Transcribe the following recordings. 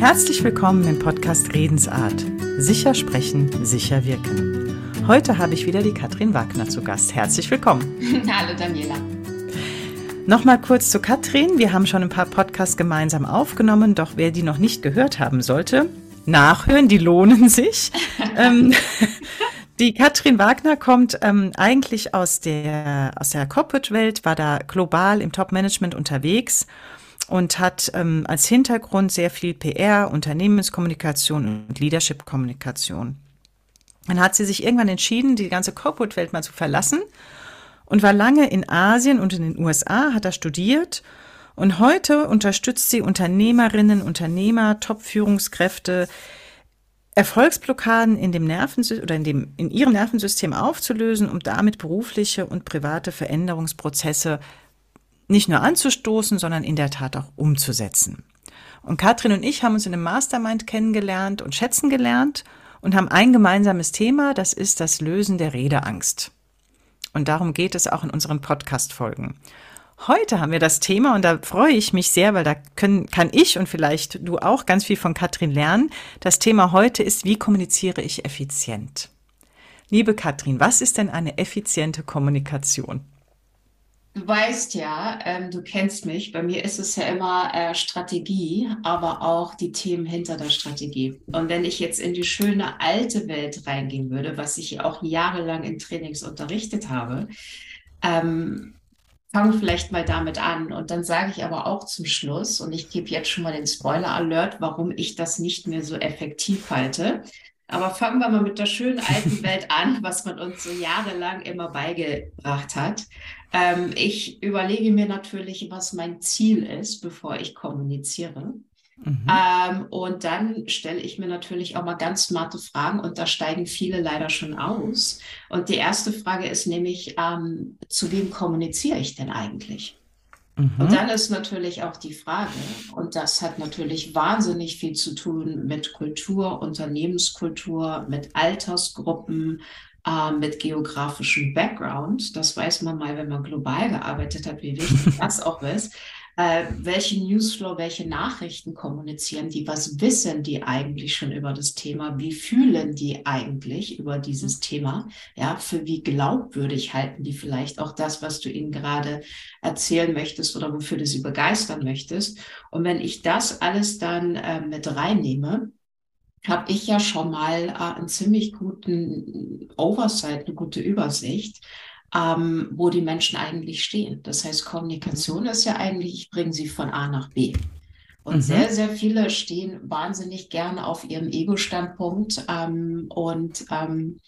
Herzlich willkommen im Podcast Redensart. Sicher sprechen, sicher wirken. Heute habe ich wieder die Katrin Wagner zu Gast. Herzlich willkommen. Hallo Daniela. Nochmal kurz zu Katrin. Wir haben schon ein paar Podcasts gemeinsam aufgenommen, doch wer die noch nicht gehört haben sollte, nachhören, die lohnen sich. ähm, die Katrin Wagner kommt ähm, eigentlich aus der, aus der Corporate-Welt, war da global im Top-Management unterwegs und hat ähm, als Hintergrund sehr viel PR, Unternehmenskommunikation und Leadership-Kommunikation. Dann hat sie sich irgendwann entschieden, die ganze Corporate-Welt mal zu verlassen und war lange in Asien und in den USA, hat da studiert und heute unterstützt sie Unternehmerinnen, Unternehmer, Top-Führungskräfte, Erfolgsblockaden in dem Nervensystem oder in dem in ihrem Nervensystem aufzulösen, um damit berufliche und private Veränderungsprozesse nicht nur anzustoßen, sondern in der Tat auch umzusetzen. Und Katrin und ich haben uns in einem Mastermind kennengelernt und schätzen gelernt und haben ein gemeinsames Thema, das ist das Lösen der Redeangst. Und darum geht es auch in unseren Podcast-Folgen. Heute haben wir das Thema und da freue ich mich sehr, weil da können, kann ich und vielleicht du auch ganz viel von Katrin lernen. Das Thema heute ist, wie kommuniziere ich effizient? Liebe Katrin, was ist denn eine effiziente Kommunikation? Du weißt ja, ähm, du kennst mich, bei mir ist es ja immer äh, Strategie, aber auch die Themen hinter der Strategie. Und wenn ich jetzt in die schöne alte Welt reingehen würde, was ich auch jahrelang in Trainings unterrichtet habe, ähm, fange vielleicht mal damit an und dann sage ich aber auch zum Schluss, und ich gebe jetzt schon mal den Spoiler-Alert, warum ich das nicht mehr so effektiv halte. Aber fangen wir mal mit der schönen alten Welt an, was man uns so jahrelang immer beigebracht hat. Ähm, ich überlege mir natürlich, was mein Ziel ist, bevor ich kommuniziere. Mhm. Ähm, und dann stelle ich mir natürlich auch mal ganz smarte Fragen und da steigen viele leider schon aus. Und die erste Frage ist nämlich, ähm, zu wem kommuniziere ich denn eigentlich? Mhm. Und dann ist natürlich auch die Frage, und das hat natürlich wahnsinnig viel zu tun mit Kultur, Unternehmenskultur, mit Altersgruppen, äh, mit geografischem Background. Das weiß man mal, wenn man global gearbeitet hat, wie wichtig das auch ist äh, welche Newsflow, welche Nachrichten kommunizieren die, was wissen die eigentlich schon über das Thema, wie fühlen die eigentlich über dieses mhm. Thema, ja, für wie glaubwürdig halten die vielleicht auch das, was du ihnen gerade erzählen möchtest oder wofür du sie begeistern möchtest. Und wenn ich das alles dann äh, mit reinnehme, habe ich ja schon mal äh, einen ziemlich guten Oversight, eine gute Übersicht ähm, wo die Menschen eigentlich stehen. Das heißt, Kommunikation ist ja eigentlich, ich bringe sie von A nach B. Und mhm. sehr, sehr viele stehen wahnsinnig gerne auf ihrem Ego-Standpunkt ähm, und ähm,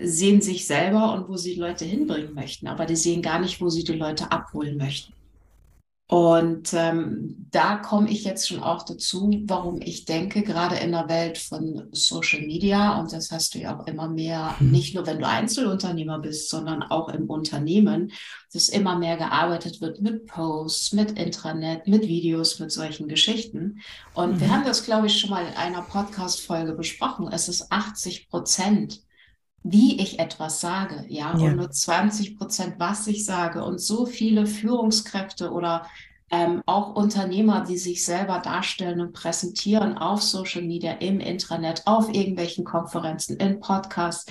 sehen sich selber und wo sie die Leute hinbringen möchten, aber die sehen gar nicht, wo sie die Leute abholen möchten. Und ähm, da komme ich jetzt schon auch dazu, warum ich denke, gerade in der Welt von Social Media, und das hast du ja auch immer mehr, mhm. nicht nur wenn du Einzelunternehmer bist, sondern auch im Unternehmen, dass immer mehr gearbeitet wird mit Posts, mit Intranet, mit Videos, mit solchen Geschichten. Und mhm. wir haben das, glaube ich, schon mal in einer Podcast-Folge besprochen. Es ist 80 Prozent wie ich etwas sage, ja, ja. und nur 20 Prozent, was ich sage. Und so viele Führungskräfte oder ähm, auch Unternehmer, die sich selber darstellen und präsentieren auf Social Media, im Intranet, auf irgendwelchen Konferenzen, in Podcasts,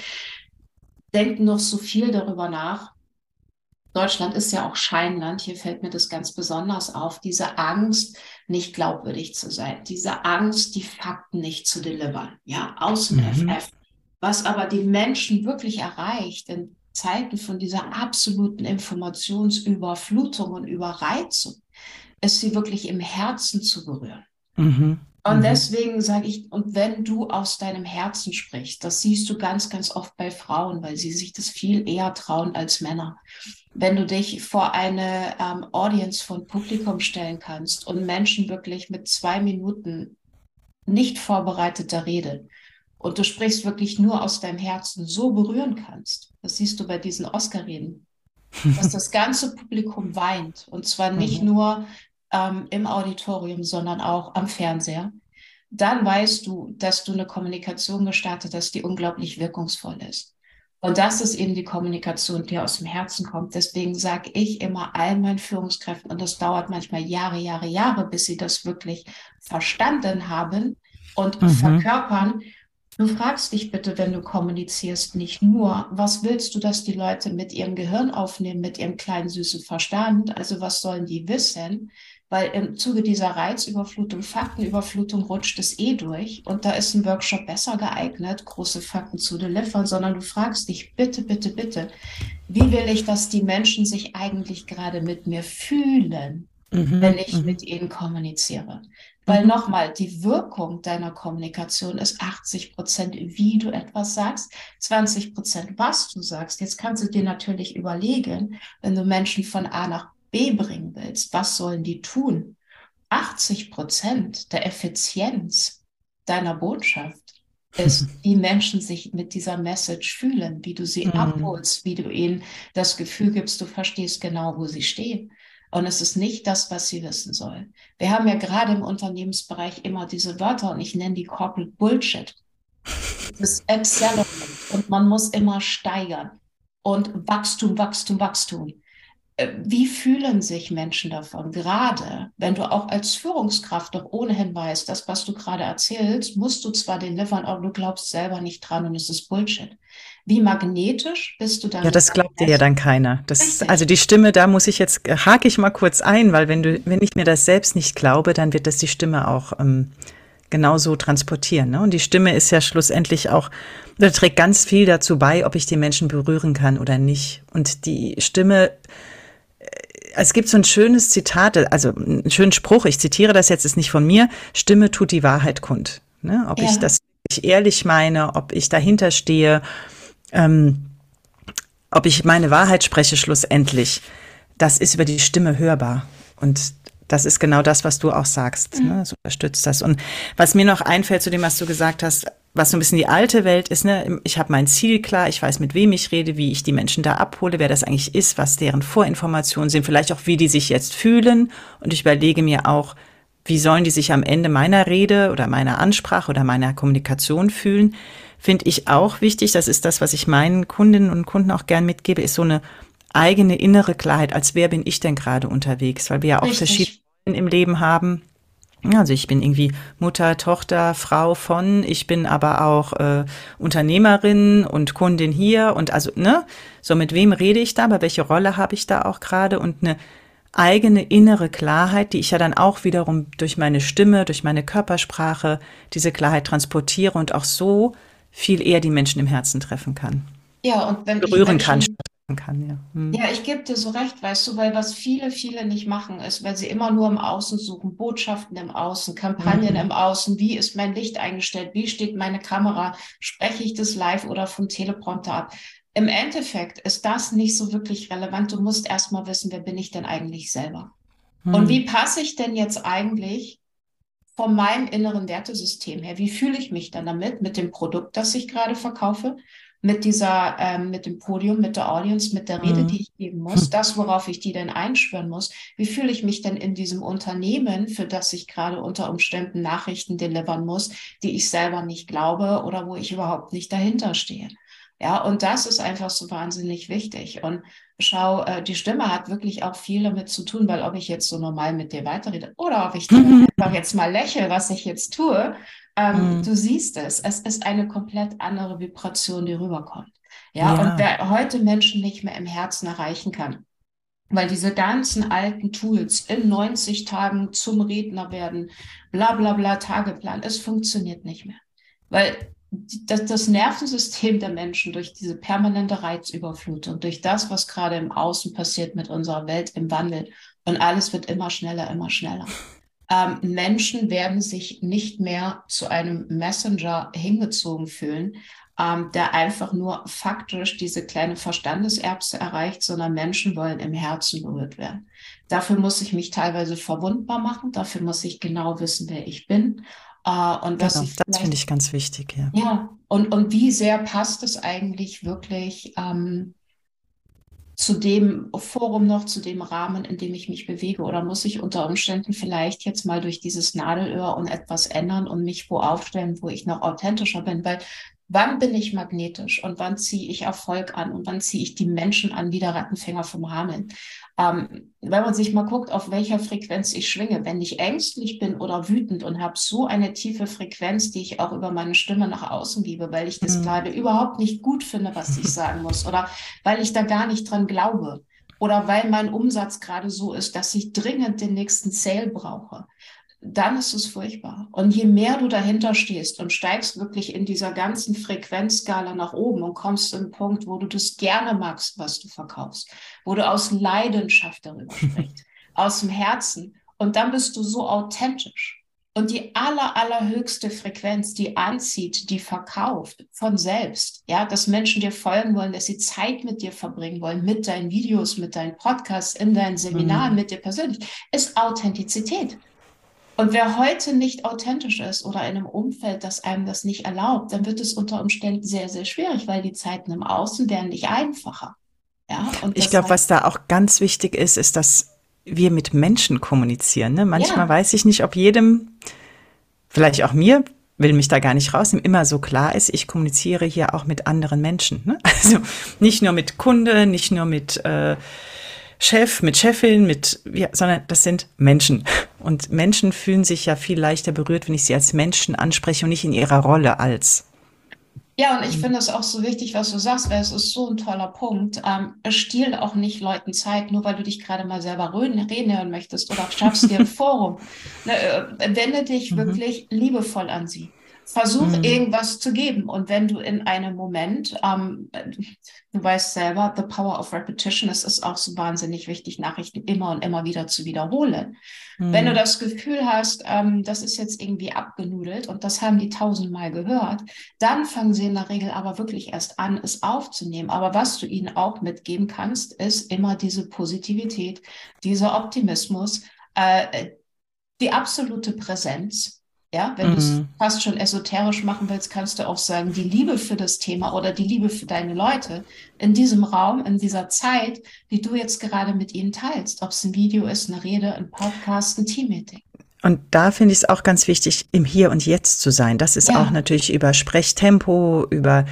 denken noch so viel darüber nach. Deutschland ist ja auch Scheinland. Hier fällt mir das ganz besonders auf. Diese Angst, nicht glaubwürdig zu sein. Diese Angst, die Fakten nicht zu delivern. Ja, aus dem mhm. FF was aber die Menschen wirklich erreicht in Zeiten von dieser absoluten Informationsüberflutung und Überreizung, ist sie wirklich im Herzen zu berühren. Mhm. Und mhm. deswegen sage ich, und wenn du aus deinem Herzen sprichst, das siehst du ganz, ganz oft bei Frauen, weil sie sich das viel eher trauen als Männer. Wenn du dich vor eine ähm, Audience von Publikum stellen kannst und Menschen wirklich mit zwei Minuten nicht vorbereiteter Rede und du sprichst wirklich nur aus deinem Herzen so berühren kannst, das siehst du bei diesen Oscar-Reden, dass das ganze Publikum weint und zwar nicht mhm. nur ähm, im Auditorium, sondern auch am Fernseher, dann weißt du, dass du eine Kommunikation gestartet hast, die unglaublich wirkungsvoll ist. Und das ist eben die Kommunikation, die aus dem Herzen kommt. Deswegen sage ich immer all meinen Führungskräften, und das dauert manchmal Jahre, Jahre, Jahre, bis sie das wirklich verstanden haben und mhm. verkörpern. Du fragst dich bitte, wenn du kommunizierst, nicht nur, was willst du, dass die Leute mit ihrem Gehirn aufnehmen, mit ihrem kleinen süßen Verstand, also was sollen die wissen, weil im Zuge dieser Reizüberflutung, Faktenüberflutung rutscht es eh durch und da ist ein Workshop besser geeignet, große Fakten zu delivern, sondern du fragst dich bitte, bitte, bitte, wie will ich, dass die Menschen sich eigentlich gerade mit mir fühlen, mhm. wenn ich mhm. mit ihnen kommuniziere? Weil mhm. nochmal, die Wirkung deiner Kommunikation ist 80 Prozent, wie du etwas sagst, 20 Prozent, was du sagst. Jetzt kannst du dir natürlich überlegen, wenn du Menschen von A nach B bringen willst, was sollen die tun? 80 Prozent der Effizienz deiner Botschaft ist, wie Menschen sich mit dieser Message fühlen, wie du sie mhm. abholst, wie du ihnen das Gefühl gibst, du verstehst genau, wo sie stehen. Und es ist nicht das, was sie wissen sollen. Wir haben ja gerade im Unternehmensbereich immer diese Wörter und ich nenne die Corporate Bullshit. Das ist Accelerate und man muss immer steigern. Und Wachstum, Wachstum, Wachstum. Äh, wie fühlen sich Menschen davon? Gerade wenn du auch als Führungskraft doch ohnehin weißt, das, was du gerade erzählst, musst du zwar delivern, aber du glaubst selber nicht dran und es ist Bullshit. Wie magnetisch bist du dann? Ja, das glaubt dir ja dann keiner. Das, also die Stimme, da muss ich jetzt, äh, hake ich mal kurz ein, weil wenn du, wenn ich mir das selbst nicht glaube, dann wird das die Stimme auch ähm, genauso transportieren. Ne? Und die Stimme ist ja schlussendlich auch, da trägt ganz viel dazu bei, ob ich die Menschen berühren kann oder nicht. Und die Stimme es gibt so ein schönes Zitat, also einen schönen Spruch, ich zitiere das jetzt, ist nicht von mir, Stimme tut die Wahrheit kund. Ne? Ob ja. ich das ehrlich meine, ob ich dahinter stehe, ähm, ob ich meine Wahrheit spreche schlussendlich, das ist über die Stimme hörbar. Und das ist genau das, was du auch sagst. Mhm. Ne? Das unterstützt das. Und was mir noch einfällt zu dem, was du gesagt hast, was so ein bisschen die alte Welt ist, ne, ich habe mein Ziel klar, ich weiß, mit wem ich rede, wie ich die Menschen da abhole, wer das eigentlich ist, was deren Vorinformationen sind, vielleicht auch, wie die sich jetzt fühlen. Und ich überlege mir auch, wie sollen die sich am Ende meiner Rede oder meiner Ansprache oder meiner Kommunikation fühlen, finde ich auch wichtig. Das ist das, was ich meinen Kundinnen und Kunden auch gern mitgebe, ist so eine eigene innere Klarheit, als wer bin ich denn gerade unterwegs, weil wir ja auch Richtig. verschiedene im Leben haben. Also ich bin irgendwie Mutter, Tochter, Frau von, ich bin aber auch äh, Unternehmerin und Kundin hier und also, ne, so mit wem rede ich da, aber welche Rolle habe ich da auch gerade? Und eine eigene innere Klarheit, die ich ja dann auch wiederum durch meine Stimme, durch meine Körpersprache diese Klarheit transportiere und auch so viel eher die Menschen im Herzen treffen kann. Ja, und wenn berühren ich Menschen, kann kann, ja. Hm. Ja, ich gebe dir so recht, weißt du, weil was viele, viele nicht machen, ist, weil sie immer nur im Außen suchen, Botschaften im Außen, Kampagnen mhm. im Außen, wie ist mein Licht eingestellt, wie steht meine Kamera, spreche ich das live oder vom Teleprompter ab. Im Endeffekt ist das nicht so wirklich relevant. Du musst erstmal wissen, wer bin ich denn eigentlich selber? Mhm. Und wie passe ich denn jetzt eigentlich von meinem inneren Wertesystem her? Wie fühle ich mich dann damit, mit dem Produkt, das ich gerade verkaufe? Mit dieser, ähm, mit dem Podium, mit der Audience, mit der Rede, mhm. die ich geben muss, das, worauf ich die denn einschwören muss. Wie fühle ich mich denn in diesem Unternehmen, für das ich gerade unter Umständen Nachrichten delivern muss, die ich selber nicht glaube oder wo ich überhaupt nicht dahinter stehe? Ja, und das ist einfach so wahnsinnig wichtig. Und schau, äh, die Stimme hat wirklich auch viel damit zu tun, weil ob ich jetzt so normal mit dir weiterrede oder ob ich mhm. einfach jetzt mal lächle, was ich jetzt tue, ähm, mhm. Du siehst es, es ist eine komplett andere Vibration, die rüberkommt. Ja, ja, und wer heute Menschen nicht mehr im Herzen erreichen kann, weil diese ganzen alten Tools in 90 Tagen zum Redner werden, bla bla bla, Tageplan, es funktioniert nicht mehr. Weil das, das Nervensystem der Menschen durch diese permanente Reizüberflutung, durch das, was gerade im Außen passiert mit unserer Welt im Wandel und alles wird immer schneller, immer schneller. Ähm, Menschen werden sich nicht mehr zu einem Messenger hingezogen fühlen, ähm, der einfach nur faktisch diese kleine Verstandeserbse erreicht, sondern Menschen wollen im Herzen berührt werden. Dafür muss ich mich teilweise verwundbar machen, dafür muss ich genau wissen, wer ich bin. Äh, und was genau, das finde ich ganz wichtig, ja. Ja, und, und wie sehr passt es eigentlich wirklich ähm, zu dem Forum noch, zu dem Rahmen, in dem ich mich bewege? Oder muss ich unter Umständen vielleicht jetzt mal durch dieses Nadelöhr und etwas ändern und mich wo aufstellen, wo ich noch authentischer bin? Weil Wann bin ich magnetisch und wann ziehe ich Erfolg an und wann ziehe ich die Menschen an, wie der Rattenfänger vom Hameln? Ähm, wenn man sich mal guckt, auf welcher Frequenz ich schwinge, wenn ich ängstlich bin oder wütend und habe so eine tiefe Frequenz, die ich auch über meine Stimme nach außen gebe, weil ich das mhm. gerade überhaupt nicht gut finde, was ich sagen muss oder weil ich da gar nicht dran glaube oder weil mein Umsatz gerade so ist, dass ich dringend den nächsten Sale brauche dann ist es furchtbar. Und je mehr du dahinter stehst und steigst wirklich in dieser ganzen Frequenzskala nach oben und kommst zu einem Punkt, wo du das gerne magst, was du verkaufst, wo du aus Leidenschaft darüber sprichst, aus dem Herzen, und dann bist du so authentisch. Und die aller, allerhöchste Frequenz, die anzieht, die verkauft von selbst, ja, dass Menschen dir folgen wollen, dass sie Zeit mit dir verbringen wollen, mit deinen Videos, mit deinen Podcasts, in deinen Seminaren, mhm. mit dir persönlich, ist Authentizität. Und wer heute nicht authentisch ist oder in einem Umfeld, das einem das nicht erlaubt, dann wird es unter Umständen sehr, sehr schwierig, weil die Zeiten im Außen werden nicht einfacher. Ja, ich glaube, was da auch ganz wichtig ist, ist, dass wir mit Menschen kommunizieren. Ne? Manchmal ja. weiß ich nicht, ob jedem, vielleicht auch mir, will mich da gar nicht rausnehmen, immer so klar ist, ich kommuniziere hier auch mit anderen Menschen. Ne? Also nicht nur mit Kunde, nicht nur mit äh, Chef, mit Chefin, mit, ja, sondern das sind Menschen. Und Menschen fühlen sich ja viel leichter berührt, wenn ich sie als Menschen anspreche und nicht in ihrer Rolle als. Ja, und ich finde es auch so wichtig, was du sagst, weil es ist so ein toller Punkt. Ähm, stiehl auch nicht Leuten Zeit, nur weil du dich gerade mal selber reden, reden hören möchtest oder schaffst dir ein Forum. Ne, äh, wende dich mhm. wirklich liebevoll an sie. Versuch mhm. irgendwas zu geben. Und wenn du in einem Moment, ähm, du weißt selber, the power of repetition, es ist auch so wahnsinnig wichtig, Nachrichten immer und immer wieder zu wiederholen. Mhm. Wenn du mhm. das Gefühl hast, ähm, das ist jetzt irgendwie abgenudelt und das haben die tausendmal gehört, dann fangen sie in der Regel aber wirklich erst an, es aufzunehmen. Aber was du ihnen auch mitgeben kannst, ist immer diese Positivität, dieser Optimismus, äh, die absolute Präsenz ja, wenn mhm. du es fast schon esoterisch machen willst, kannst du auch sagen, die Liebe für das Thema oder die Liebe für deine Leute in diesem Raum, in dieser Zeit, die du jetzt gerade mit ihnen teilst. Ob es ein Video ist, eine Rede, ein Podcast, ein Teammeeting. Und da finde ich es auch ganz wichtig, im Hier und Jetzt zu sein. Das ist ja. auch natürlich über Sprechtempo, über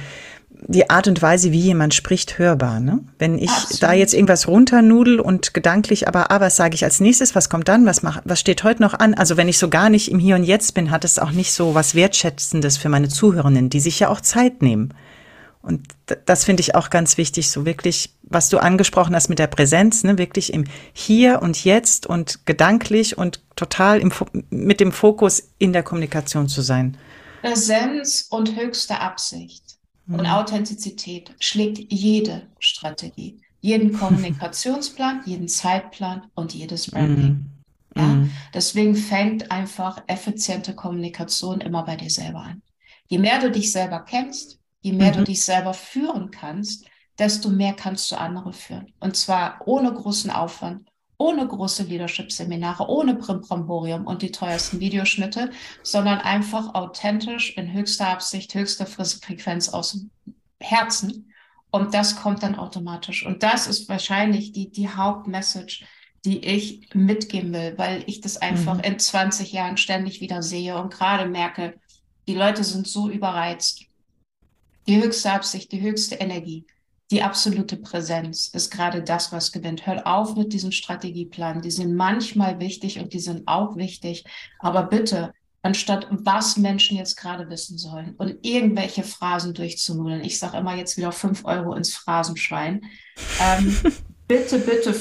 die Art und Weise, wie jemand spricht, hörbar. Ne? Wenn ich Absolut. da jetzt irgendwas runternudel und gedanklich, aber ah, was sage ich als nächstes, was kommt dann, was, mach, was steht heute noch an? Also wenn ich so gar nicht im Hier und Jetzt bin, hat es auch nicht so was Wertschätzendes für meine Zuhörenden, die sich ja auch Zeit nehmen. Und das finde ich auch ganz wichtig, so wirklich, was du angesprochen hast mit der Präsenz, ne, wirklich im Hier und Jetzt und gedanklich und total im, mit dem Fokus in der Kommunikation zu sein. Präsenz und höchste Absicht. Und mhm. Authentizität schlägt jede Strategie, jeden Kommunikationsplan, jeden Zeitplan und jedes Branding. Mhm. Ja? Mhm. Deswegen fängt einfach effiziente Kommunikation immer bei dir selber an. Je mehr du dich selber kennst, je mehr du dich selber führen kannst, desto mehr kannst du andere führen. Und zwar ohne großen Aufwand, ohne große Leadership-Seminare, ohne Primbramborium und die teuersten Videoschnitte, sondern einfach authentisch in höchster Absicht, höchster Frequenz aus dem Herzen. Und das kommt dann automatisch. Und das ist wahrscheinlich die, die Hauptmessage, die ich mitgeben will, weil ich das einfach mhm. in 20 Jahren ständig wieder sehe und gerade merke, die Leute sind so überreizt. Die höchste Absicht, die höchste Energie die absolute Präsenz ist gerade das, was gewinnt. Hört auf mit diesem Strategieplan. Die sind manchmal wichtig und die sind auch wichtig. Aber bitte, anstatt was Menschen jetzt gerade wissen sollen und irgendwelche Phrasen durchzunudeln, ich sage immer jetzt wieder fünf Euro ins Phrasenschwein, ähm, bitte, bitte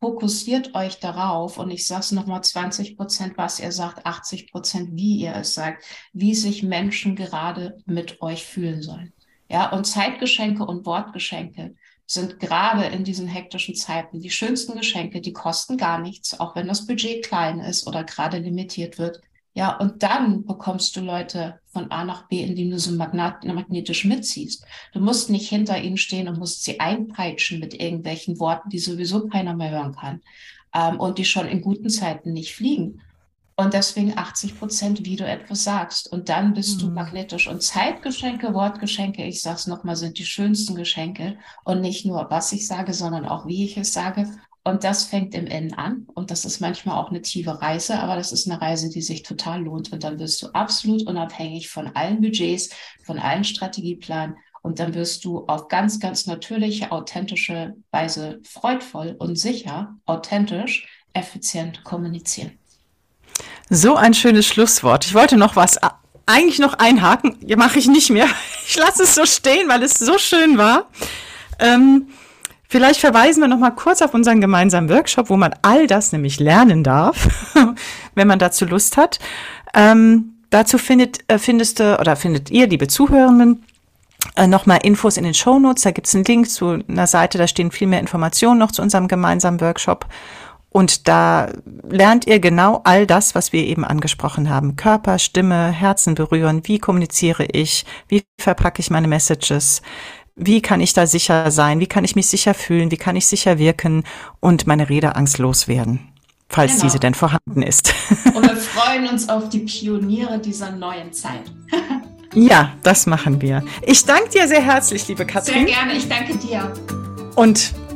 fokussiert euch darauf und ich sage es nochmal 20 Prozent, was ihr sagt, 80 Prozent, wie ihr es sagt, wie sich Menschen gerade mit euch fühlen sollen. Ja, und Zeitgeschenke und Wortgeschenke sind gerade in diesen hektischen Zeiten die schönsten Geschenke, die kosten gar nichts, auch wenn das Budget klein ist oder gerade limitiert wird. Ja, und dann bekommst du Leute von A nach B, indem du sie magnetisch mitziehst. Du musst nicht hinter ihnen stehen und musst sie einpeitschen mit irgendwelchen Worten, die sowieso keiner mehr hören kann ähm, und die schon in guten Zeiten nicht fliegen. Und deswegen 80 Prozent, wie du etwas sagst. Und dann bist mhm. du magnetisch. Und Zeitgeschenke, Wortgeschenke, ich sag's nochmal, sind die schönsten Geschenke. Und nicht nur, was ich sage, sondern auch, wie ich es sage. Und das fängt im Innen an. Und das ist manchmal auch eine tiefe Reise, aber das ist eine Reise, die sich total lohnt. Und dann wirst du absolut unabhängig von allen Budgets, von allen Strategieplanen. Und dann wirst du auf ganz, ganz natürliche, authentische Weise freudvoll und sicher, authentisch, effizient kommunizieren. So ein schönes Schlusswort. Ich wollte noch was eigentlich noch einhaken. Mache ich nicht mehr. Ich lasse es so stehen, weil es so schön war. Ähm, vielleicht verweisen wir noch mal kurz auf unseren gemeinsamen Workshop, wo man all das nämlich lernen darf, wenn man dazu Lust hat. Ähm, dazu findet, äh, findest du oder findet ihr, liebe Zuhörenden, äh, nochmal Infos in den Show Notes. Da gibt es einen Link zu einer Seite, da stehen viel mehr Informationen noch zu unserem gemeinsamen Workshop. Und da lernt ihr genau all das, was wir eben angesprochen haben. Körper, Stimme, Herzen berühren. Wie kommuniziere ich? Wie verpacke ich meine Messages? Wie kann ich da sicher sein? Wie kann ich mich sicher fühlen? Wie kann ich sicher wirken und meine Redeangst loswerden? Falls genau. diese denn vorhanden ist. Und wir freuen uns auf die Pioniere dieser neuen Zeit. ja, das machen wir. Ich danke dir sehr herzlich, liebe Katrin. Sehr gerne, ich danke dir. Und